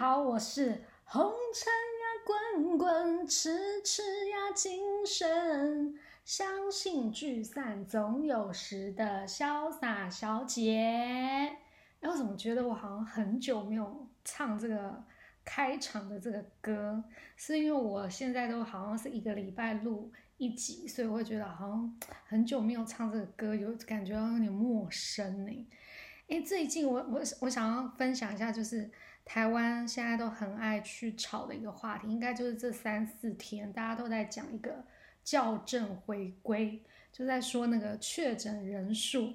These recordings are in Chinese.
好，我是红尘呀滚滚，痴痴呀今生，相信聚散总有时的潇洒小姐。哎，我怎么觉得我好像很久没有唱这个开场的这个歌？是因为我现在都好像是一个礼拜录一集，所以我会觉得好像很久没有唱这个歌，有感觉有点陌生呢。哎，最近我我我想要分享一下，就是台湾现在都很爱去炒的一个话题，应该就是这三四天大家都在讲一个校正回归，就在说那个确诊人数。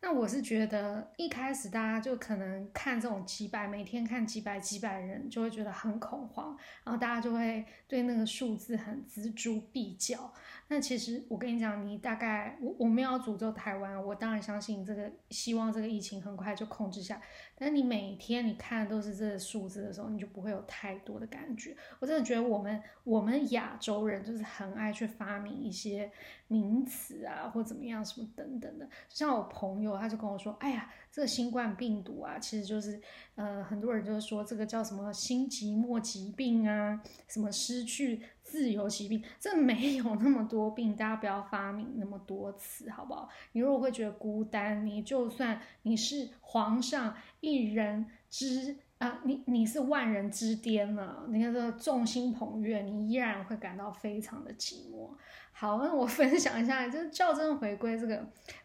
那我是觉得一开始大家就可能看这种几百，每天看几百几百人，就会觉得很恐慌，然后大家就会对那个数字很锱铢必较。那其实我跟你讲，你大概我我们要诅咒台湾，我当然相信这个，希望这个疫情很快就控制下。但你每天你看都是这个数字的时候，你就不会有太多的感觉。我真的觉得我们我们亚洲人就是很爱去发明一些名词啊，或怎么样什么等等的。像我朋友他就跟我说，哎呀，这个新冠病毒啊，其实就是呃很多人就是说这个叫什么心寂寞疾病啊，什么失去。自由疾病，这没有那么多病，大家不要发明那么多词，好不好？你如果会觉得孤单，你就算你是皇上一人之啊，你你是万人之巅了，你看这众星捧月，你依然会感到非常的寂寞。好，那我 分享一下，就是校正回归这个，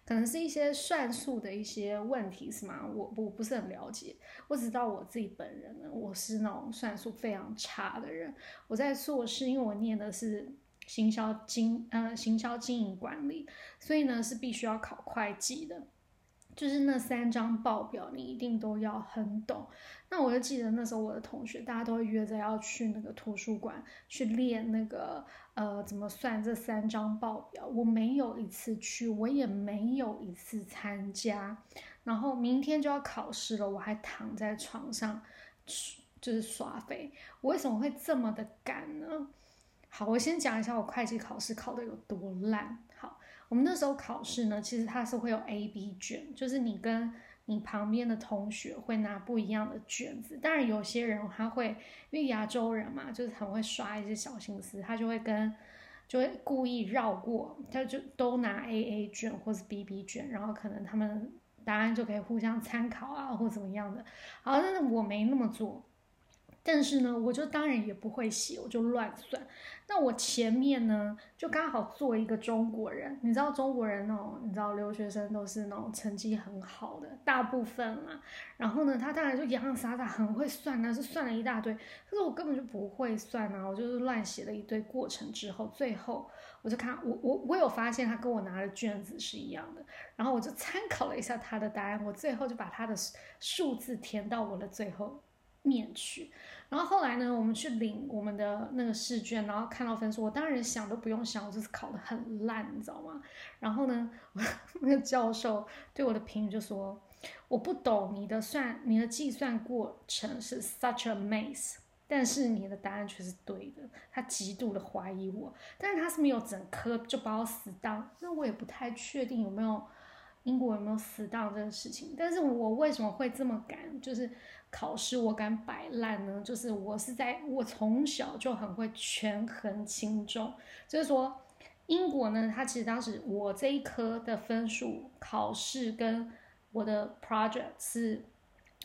可能是一些算术的一些问题，是吗？我我不是很了解，我只知道我自己本人呢，我是那种算术非常差的人。我在硕士，因为我念的是行销经，呃，行销经营管理，所以呢是必须要考会计的。就是那三张报表，你一定都要很懂。那我就记得那时候我的同学，大家都会约着要去那个图书馆去练那个呃怎么算这三张报表。我没有一次去，我也没有一次参加。然后明天就要考试了，我还躺在床上就是耍废。我为什么会这么的赶呢？好，我先讲一下我会计考试考的有多烂。我们那时候考试呢，其实它是会有 A、B 卷，就是你跟你旁边的同学会拿不一样的卷子。当然，有些人他会因为亚洲人嘛，就是很会耍一些小心思，他就会跟就会故意绕过，他就都拿 A、A 卷或是 B、B 卷，然后可能他们答案就可以互相参考啊，或怎么样的。好，但是我没那么做。但是呢，我就当然也不会写，我就乱算。那我前面呢，就刚好做一个中国人，你知道中国人那种，你知道留学生都是那种成绩很好的，大部分嘛。然后呢，他当然就洋洋洒洒很会算呢，是算了一大堆。可是我根本就不会算啊，我就是乱写了一堆过程之后，最后我就看我我我有发现他跟我拿的卷子是一样的，然后我就参考了一下他的答案，我最后就把他的数字填到我的最后。面去，然后后来呢，我们去领我们的那个试卷，然后看到分数，我当然想都不用想，我就是考的很烂，你知道吗？然后呢，那个教授对我的评语就说：“我不懂你的算，你的计算过程是 such a mess，但是你的答案却是对的。”他极度的怀疑我，但是他是没有整科就把我死当，那我也不太确定有没有英国有没有死当这个事情。但是我为什么会这么敢？就是。考试我敢摆烂呢，就是我是在我从小就很会权衡轻重，就是说英国呢，它其实当时我这一科的分数考试跟我的 project 是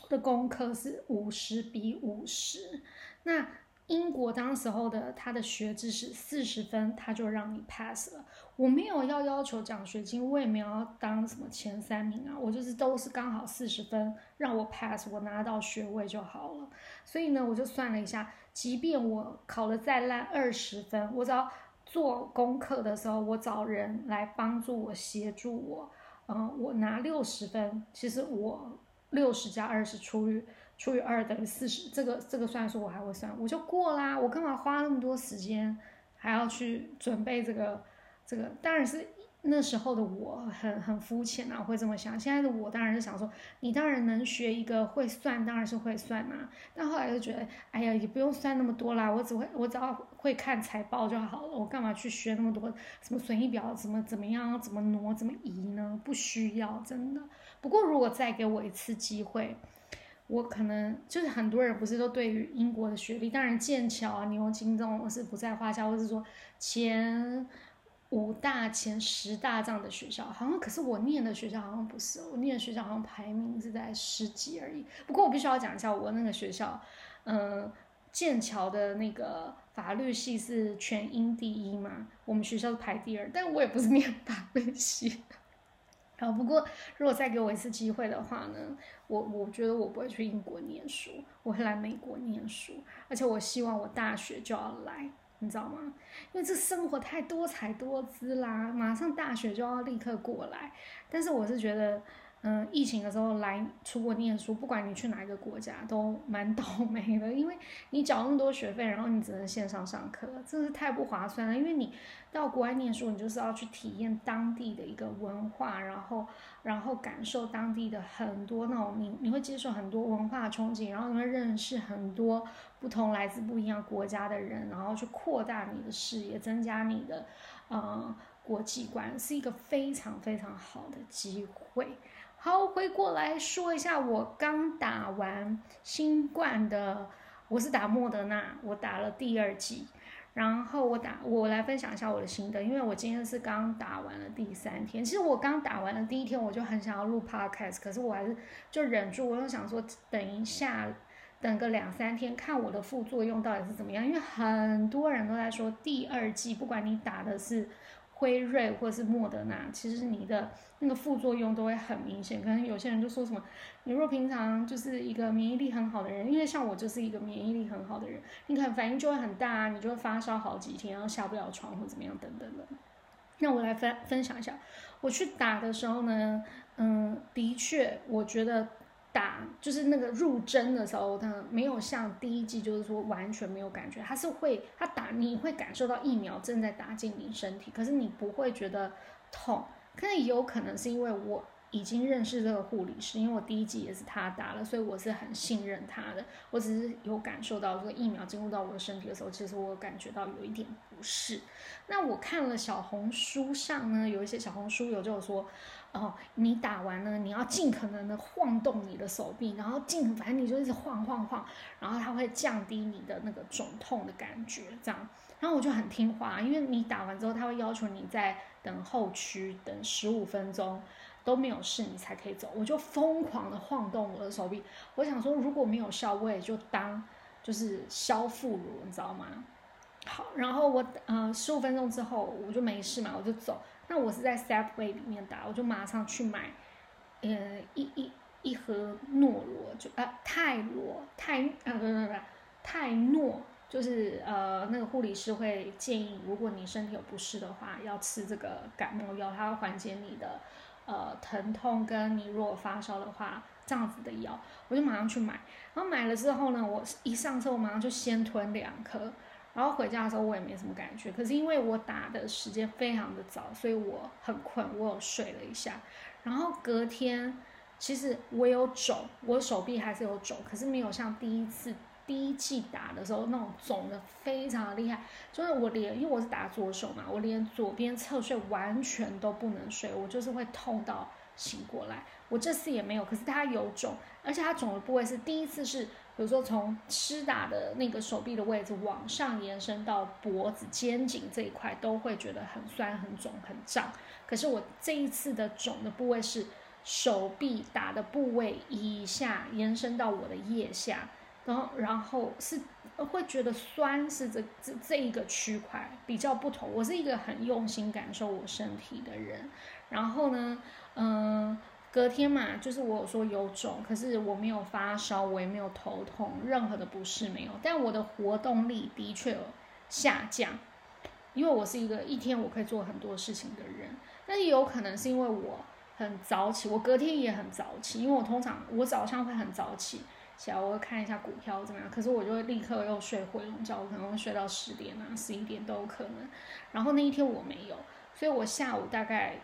的功课是五十比五十，那。英国当时候的他的学制是四十分，他就让你 pass 了。我没有要要求奖学金，我也没有要当什么前三名啊，我就是都是刚好四十分让我 pass，我拿到学位就好了。所以呢，我就算了一下，即便我考了再烂二十分，我只要做功课的时候，我找人来帮助我协助我，嗯，我拿六十分，其实我六十加二十除以。除以二等于四十，这个这个算术我还会算，我就过啦。我干嘛花那么多时间，还要去准备这个这个？当然是那时候的我很很肤浅啊，会这么想。现在的我当然是想说，你当然能学一个会算，当然是会算呐。但后来就觉得，哎呀，也不用算那么多啦，我只会我只要会看财报就好了。我干嘛去学那么多什么损益表，怎么怎么样，怎么挪，怎么移呢？不需要，真的。不过如果再给我一次机会。我可能就是很多人不是都对于英国的学历，当然剑桥啊、牛津这种是不在话下，或是说前五大、前十大这样的学校，好像可是我念的学校好像不是，我念的学校好像排名是在十几而已。不过我必须要讲一下，我那个学校，嗯，剑桥的那个法律系是全英第一嘛，我们学校是排第二，但我也不是念法律系。好，不过如果再给我一次机会的话呢，我我觉得我不会去英国念书，我会来美国念书，而且我希望我大学就要来，你知道吗？因为这生活太多彩多姿啦，马上大学就要立刻过来，但是我是觉得。嗯，疫情的时候来出国念书，不管你去哪一个国家，都蛮倒霉的，因为你缴那么多学费，然后你只能线上上课，真是太不划算了。因为你到国外念书，你就是要去体验当地的一个文化，然后然后感受当地的很多那种你你会接受很多文化冲击，然后你会认识很多不同来自不一样国家的人，然后去扩大你的视野，增加你的呃国际观，是一个非常非常好的机会。好，回过来说一下，我刚打完新冠的，我是打莫德纳，我打了第二剂，然后我打，我来分享一下我的心得，因为我今天是刚打完了第三天，其实我刚打完的第一天，我就很想要录 podcast，可是我还是就忍住，我就想说等一下，等个两三天，看我的副作用到底是怎么样，因为很多人都在说第二剂，不管你打的是。辉瑞或者是莫德纳，其实你的那个副作用都会很明显。可能有些人就说什么，你若平常就是一个免疫力很好的人，因为像我就是一个免疫力很好的人，你可能反应就会很大，你就会发烧好几天，然后下不了床或怎么样等等的。那我来分分享一下，我去打的时候呢，嗯，的确，我觉得。打就是那个入针的时候，它没有像第一季，就是说完全没有感觉，它是会，它打你会感受到疫苗正在打进你身体，可是你不会觉得痛，可能有可能是因为我。已经认识这个护理师，因为我第一季也是他打了，所以我是很信任他的。我只是有感受到，这个疫苗进入到我的身体的时候，其实我感觉到有一点不适。那我看了小红书上呢，有一些小红书友就有说，哦，你打完呢，你要尽可能的晃动你的手臂，然后尽反正你就一直晃晃晃，然后它会降低你的那个肿痛的感觉，这样。然后我就很听话，因为你打完之后，他会要求你在等候区等十五分钟。都没有事，你才可以走。我就疯狂的晃动我的手臂，我想说如果没有效，我也就当就是消副乳，你知道吗？好，然后我呃十五分钟之后我就没事嘛，我就走。那我是在 Subway 里面打，我就马上去买，呃一一一盒诺罗，就啊泰罗泰啊不不不泰诺，就是呃那个护理师会建议，如果你身体有不适的话，要吃这个感冒药，它会缓解你的。呃，疼痛跟你如果发烧的话，这样子的药，我就马上去买。然后买了之后呢，我一上车我马上就先吞两颗。然后回家的时候我也没什么感觉，可是因为我打的时间非常的早，所以我很困，我有睡了一下。然后隔天，其实我有肿，我手臂还是有肿，可是没有像第一次。第一季打的时候，那种肿的非常的厉害，就是我连，因为我是打左手嘛，我连左边侧睡完全都不能睡，我就是会痛到醒过来。我这次也没有，可是它有肿，而且它肿的部位是第一次是，比如说从施打的那个手臂的位置往上延伸到脖子、肩颈这一块，都会觉得很酸、很肿、很胀。可是我这一次的肿的部位是手臂打的部位以下延伸到我的腋下。然后，然后是会觉得酸，是这这这一个区块比较不同。我是一个很用心感受我身体的人。然后呢，嗯，隔天嘛，就是我有说有肿，可是我没有发烧，我也没有头痛，任何的不适没有。但我的活动力的确有下降，因为我是一个一天我可以做很多事情的人。但也有可能是因为我很早起，我隔天也很早起，因为我通常我早上会很早起。起来，我会看一下股票怎么样。可是我就会立刻又睡回笼觉，我可能会睡到十点啊、十一点都有可能。然后那一天我没有，所以我下午大概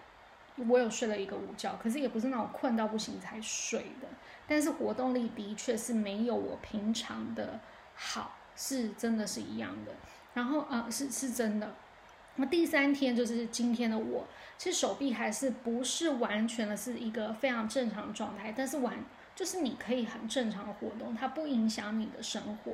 我有睡了一个午觉，可是也不是那种困到不行才睡的。但是活动力的确是没有我平常的好，是真的是一样的。然后啊，是是真的。那第三天就是今天的我，其实手臂还是不是完全的是一个非常正常的状态，但是完。就是你可以很正常的活动，它不影响你的生活。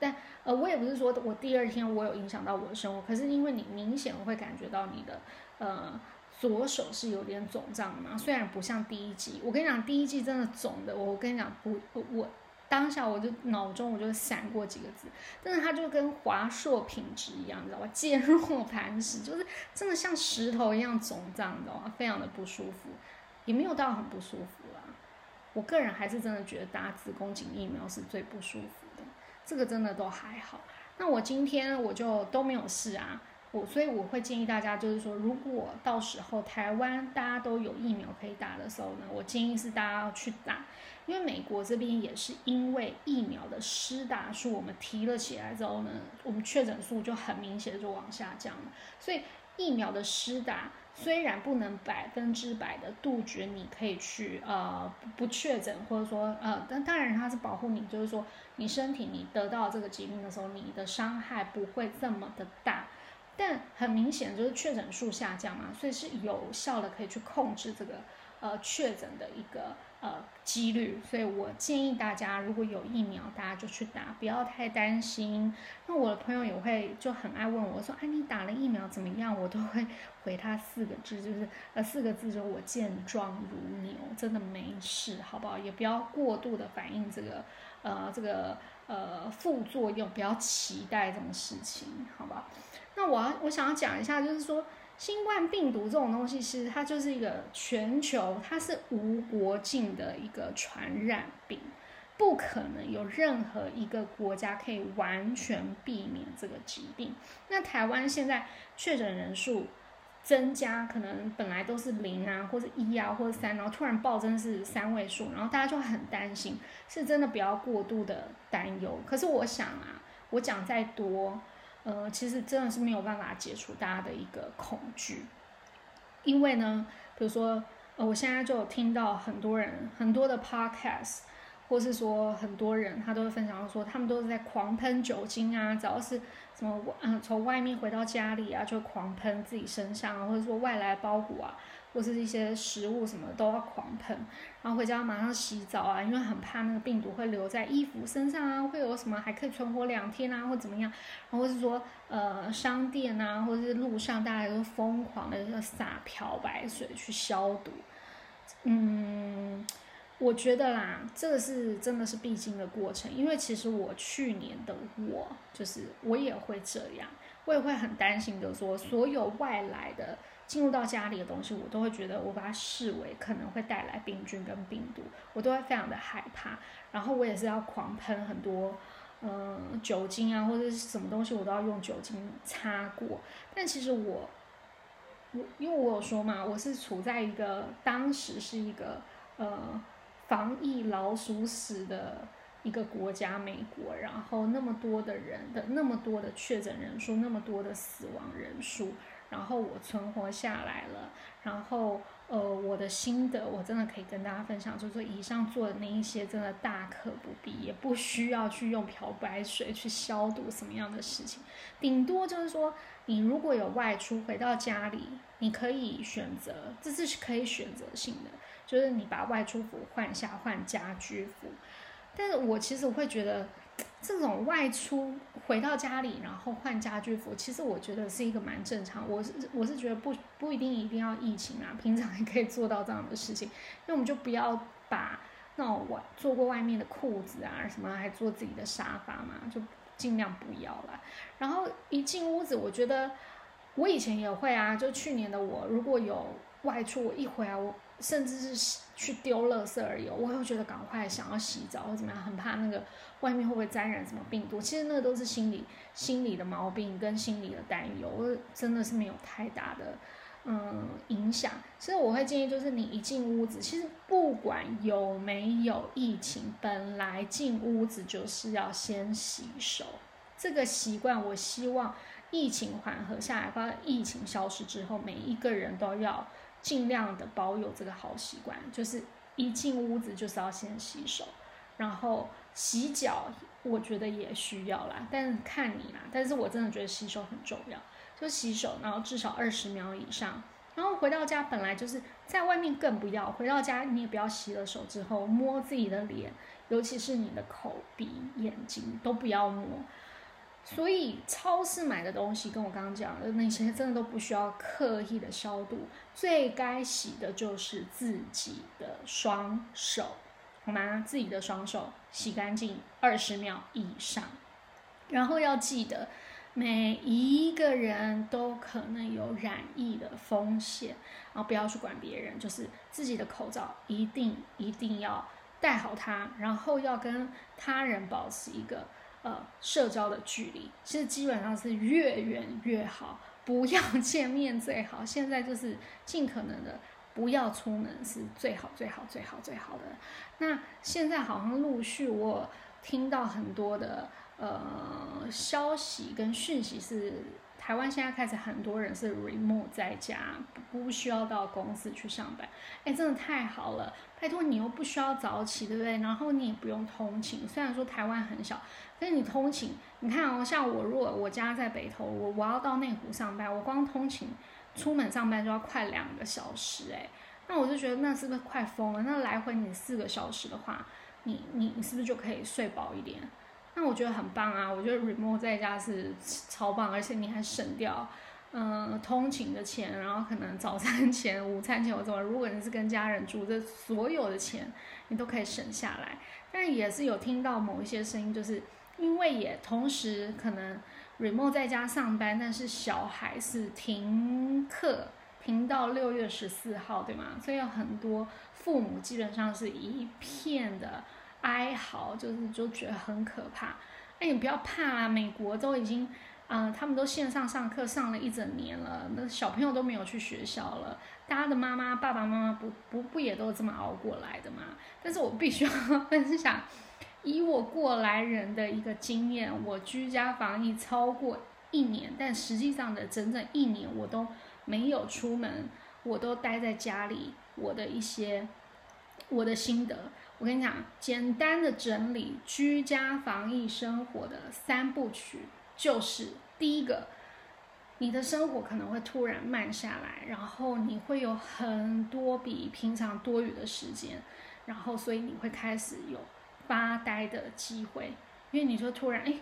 但呃，我也不是说我第二天我有影响到我的生活，可是因为你明显会感觉到你的呃左手是有点肿胀嘛，虽然不像第一季，我跟你讲第一季真的肿的，我跟你讲不我当下我就脑中我就闪过几个字，但是它就跟华硕品质一样，你知道吧？坚若磐石，就是真的像石头一样肿胀的，非常的不舒服，也没有到很不舒服。我个人还是真的觉得打子宫颈疫苗是最不舒服的。这个真的都还好，那我今天我就都没有事啊，我所以我会建议大家，就是说，如果到时候台湾大家都有疫苗可以打的时候呢，我建议是大家要去打，因为美国这边也是因为疫苗的施打数我们提了起来之后呢，我们确诊数就很明显就往下降了，所以疫苗的施打。虽然不能百分之百的杜绝，你可以去呃不确诊，或者说呃，但当然它是保护你，就是说你身体你得到这个疾病的时候，你的伤害不会这么的大。但很明显就是确诊数下降嘛，所以是有效的可以去控制这个呃确诊的一个。呃，几率，所以我建议大家如果有疫苗，大家就去打，不要太担心。那我的朋友也会就很爱问我说：“哎，你打了疫苗怎么样？”我都会回他四个字，就是呃四个字，就是我健壮如牛，真的没事，好不好？也不要过度的反映这个呃这个呃副作用，不要期待这种事情，好吧？那我要我想要讲一下，就是说。新冠病毒这种东西，其实它就是一个全球，它是无国境的一个传染病，不可能有任何一个国家可以完全避免这个疾病。那台湾现在确诊人数增加，可能本来都是零啊，或者一啊，或者三，然后突然暴增是三位数，然后大家就很担心，是真的不要过度的担忧。可是我想啊，我讲再多。呃，其实真的是没有办法解除大家的一个恐惧，因为呢，比如说，呃，我现在就有听到很多人很多的 podcast，或是说很多人他都会分享到说，他们都是在狂喷酒精啊，只要是什么，嗯，从外面回到家里啊，就狂喷自己身上，或者说外来包裹啊。或是一些食物什么都要狂喷，然后回家马上洗澡啊，因为很怕那个病毒会留在衣服身上啊，会有什么还可以存活两天啊，或怎么样，然后是说呃商店啊，或者是路上大家都疯狂的撒漂白水去消毒，嗯，我觉得啦，这个是真的是必经的过程，因为其实我去年的我就是我也会这样，我也会很担心的说所有外来的。进入到家里的东西，我都会觉得我把它视为可能会带来病菌跟病毒，我都会非常的害怕。然后我也是要狂喷很多，嗯，酒精啊或者是什么东西，我都要用酒精擦过。但其实我，我因为我有说嘛，我是处在一个当时是一个呃防疫老鼠屎的一个国家，美国，然后那么多的人的那么多的确诊人数，那么多的死亡人数。然后我存活下来了，然后呃，我的心得我真的可以跟大家分享，就是说以上做的那一些真的大可不必，也不需要去用漂白水去消毒什么样的事情，顶多就是说你如果有外出回到家里，你可以选择，这是可以选择性的，就是你把外出服换下换家居服，但是我其实会觉得。这种外出回到家里，然后换家居服，其实我觉得是一个蛮正常。我是我是觉得不不一定一定要疫情啊，平常也可以做到这样的事情。那我们就不要把那种外做过外面的裤子啊什么，还做自己的沙发嘛，就尽量不要了。然后一进屋子，我觉得我以前也会啊，就去年的我，如果有外出，我一回来我。甚至是去丢垃圾而已，我会觉得赶快想要洗澡或怎么样，很怕那个外面会不会沾染什么病毒。其实那个都是心理心理的毛病跟心理的担忧，我真的是没有太大的嗯影响。所以我会建议，就是你一进屋子，其实不管有没有疫情，本来进屋子就是要先洗手。这个习惯，我希望疫情缓和下来，或疫情消失之后，每一个人都要。尽量的保有这个好习惯，就是一进屋子就是要先洗手，然后洗脚，我觉得也需要啦，但是看你啦。但是我真的觉得洗手很重要，就洗手，然后至少二十秒以上，然后回到家本来就是在外面更不要，回到家你也不要洗了手之后摸自己的脸，尤其是你的口鼻、眼睛都不要摸。所以超市买的东西跟我刚刚讲的那些真的都不需要刻意的消毒，最该洗的就是自己的双手，好吗？自己的双手洗干净二十秒以上，然后要记得。每一个人都可能有染疫的风险，然后不要去管别人，就是自己的口罩一定一定要戴好它，然后要跟他人保持一个呃社交的距离，其实基本上是越远越好，不要见面最好。现在就是尽可能的不要出门是最好最好最好最好的。那现在好像陆续我听到很多的。呃，消息跟讯息是台湾现在开始很多人是 remote 在家，不需要到公司去上班。哎，真的太好了！拜托你又不需要早起，对不对？然后你也不用通勤。虽然说台湾很小，但是你通勤，你看哦，像我如果我家在北投，我我要到内湖上班，我光通勤出门上班就要快两个小时，哎，那我就觉得那是不是快疯了？那来回你四个小时的话，你你你是不是就可以睡饱一点？那我觉得很棒啊！我觉得 remote 在家是超棒，而且你还省掉，嗯，通勤的钱，然后可能早餐钱、午餐钱我怎么，如果你是跟家人住，这所有的钱你都可以省下来。但也是有听到某一些声音，就是因为也同时可能 remote 在家上班，但是小孩是停课，停到六月十四号，对吗？所以有很多父母基本上是一片的。哀嚎就是就觉得很可怕，哎，你不要怕啊！美国都已经，啊，他们都线上上课上了一整年了，那小朋友都没有去学校了，大家的妈妈爸爸妈妈不不不也都这么熬过来的吗？但是我必须要 分享，以我过来人的一个经验，我居家防疫超过一年，但实际上的整整一年我都没有出门，我都待在家里，我的一些我的心得。我跟你讲，简单的整理居家防疫生活的三部曲，就是第一个，你的生活可能会突然慢下来，然后你会有很多比平常多余的时间，然后所以你会开始有发呆的机会，因为你说突然，哎，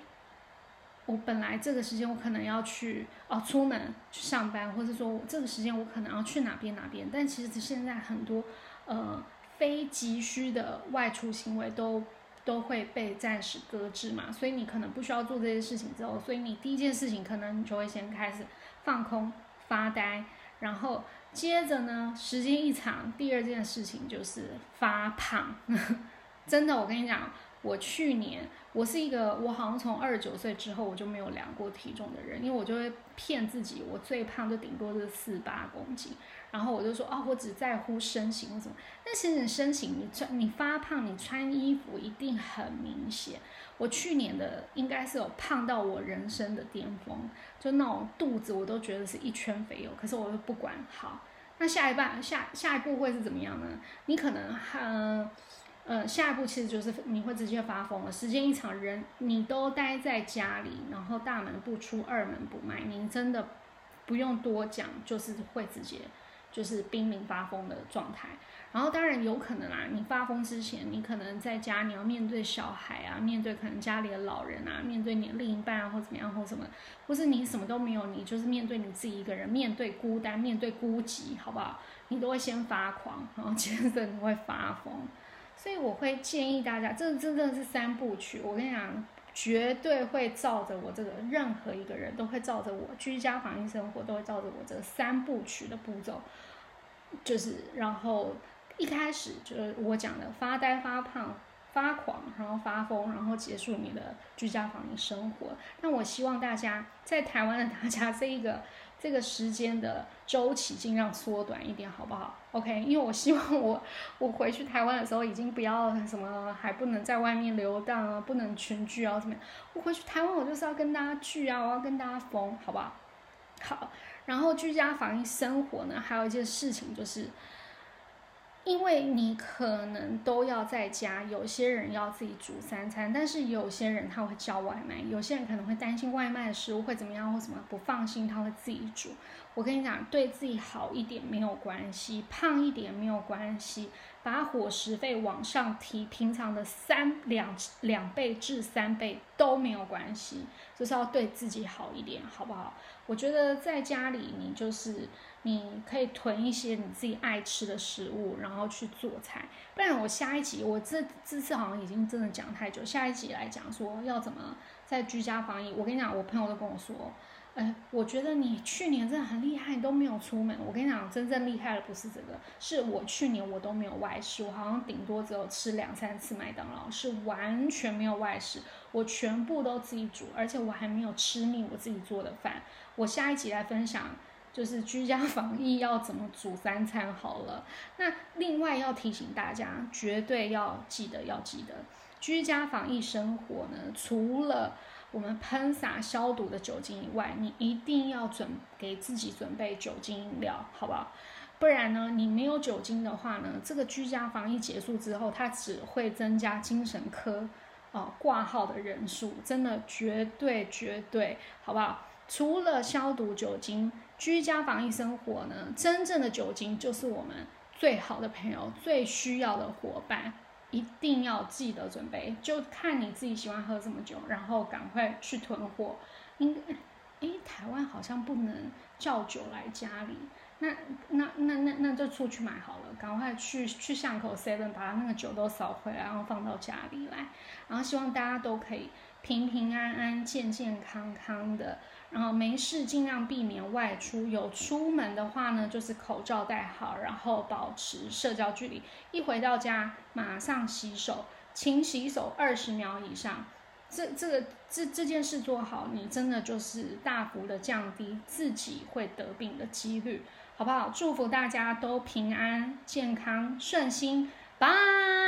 我本来这个时间我可能要去哦出门去上班，或者说我这个时间我可能要去哪边哪边，但其实现在很多呃。非急需的外出行为都都会被暂时搁置嘛，所以你可能不需要做这些事情之后，所以你第一件事情可能就会先开始放空发呆，然后接着呢，时间一长，第二件事情就是发胖。真的，我跟你讲，我去年我是一个我好像从二十九岁之后我就没有量过体重的人，因为我就会骗自己，我最胖就顶多是四八公斤。然后我就说哦，我只在乎身形或什么。但其实你身形，你穿你发胖，你穿衣服一定很明显。我去年的应该是有胖到我人生的巅峰，就那种肚子我都觉得是一圈肥油。可是我又不管好。那下一半下下一步会是怎么样呢？你可能嗯呃下一步其实就是你会直接发疯了。时间一长，人你都待在家里，然后大门不出二门不迈，你真的不用多讲，就是会直接。就是濒临发疯的状态，然后当然有可能啊，你发疯之前，你可能在家，你要面对小孩啊，面对可能家里的老人啊，面对你另一半啊，或怎么样，或什么，或是你什么都没有，你就是面对你自己一个人，面对孤单，面对孤寂，好不好？你都会先发狂，然后接着你会发疯，所以我会建议大家，这真的是三部曲，我跟你讲。绝对会照着我这个，任何一个人都会照着我居家防疫生活，都会照着我这三部曲的步骤，就是然后一开始就是我讲的发呆、发胖、发狂，然后发疯，然后结束你的居家防疫生活。那我希望大家在台湾的大家 这一个。这个时间的周期尽量缩短一点，好不好？OK，因为我希望我我回去台湾的时候，已经不要什么还不能在外面游荡啊，不能群聚啊，怎么样？我回去台湾，我就是要跟大家聚啊，我要跟大家疯，好不好？好，然后居家防疫生活呢，还有一件事情就是，因为你可能都要在家，有些人要自己煮三餐，但是有些人他会叫外卖，有些人可能会担心外卖的食物会怎么样或什么不放心，他会自己煮。我跟你讲，对自己好一点没有关系，胖一点没有关系，把伙食费往上提，平常的三两两倍至三倍都没有关系，就是要对自己好一点，好不好？我觉得在家里你就是。你可以囤一些你自己爱吃的食物，然后去做菜。不然我下一集，我这这次好像已经真的讲太久，下一集来讲说要怎么在居家防疫。我跟你讲，我朋友都跟我说，哎，我觉得你去年真的很厉害，都没有出门。我跟你讲，真正厉害的不是这个，是我去年我都没有外食，我好像顶多只有吃两三次麦当劳，是完全没有外食，我全部都自己煮，而且我还没有吃腻我自己做的饭。我下一集来分享。就是居家防疫要怎么煮三餐好了。那另外要提醒大家，绝对要记得要记得，居家防疫生活呢，除了我们喷洒消毒的酒精以外，你一定要准给自己准备酒精饮料，好不好？不然呢，你没有酒精的话呢，这个居家防疫结束之后，它只会增加精神科哦挂号的人数，真的绝对绝对，好不好？除了消毒酒精。居家防疫生活呢，真正的酒精就是我们最好的朋友，最需要的伙伴，一定要记得准备。就看你自己喜欢喝什么酒，然后赶快去囤货。应该，诶，台湾好像不能叫酒来家里，那那那那那就出去买好了，赶快去去巷口 seven 把那个酒都扫回来，然后放到家里来。然后希望大家都可以平平安安、健健康康的。然后没事，尽量避免外出。有出门的话呢，就是口罩戴好，然后保持社交距离。一回到家，马上洗手，勤洗手二十秒以上。这这个这这件事做好，你真的就是大幅的降低自己会得病的几率，好不好？祝福大家都平安、健康、顺心，拜。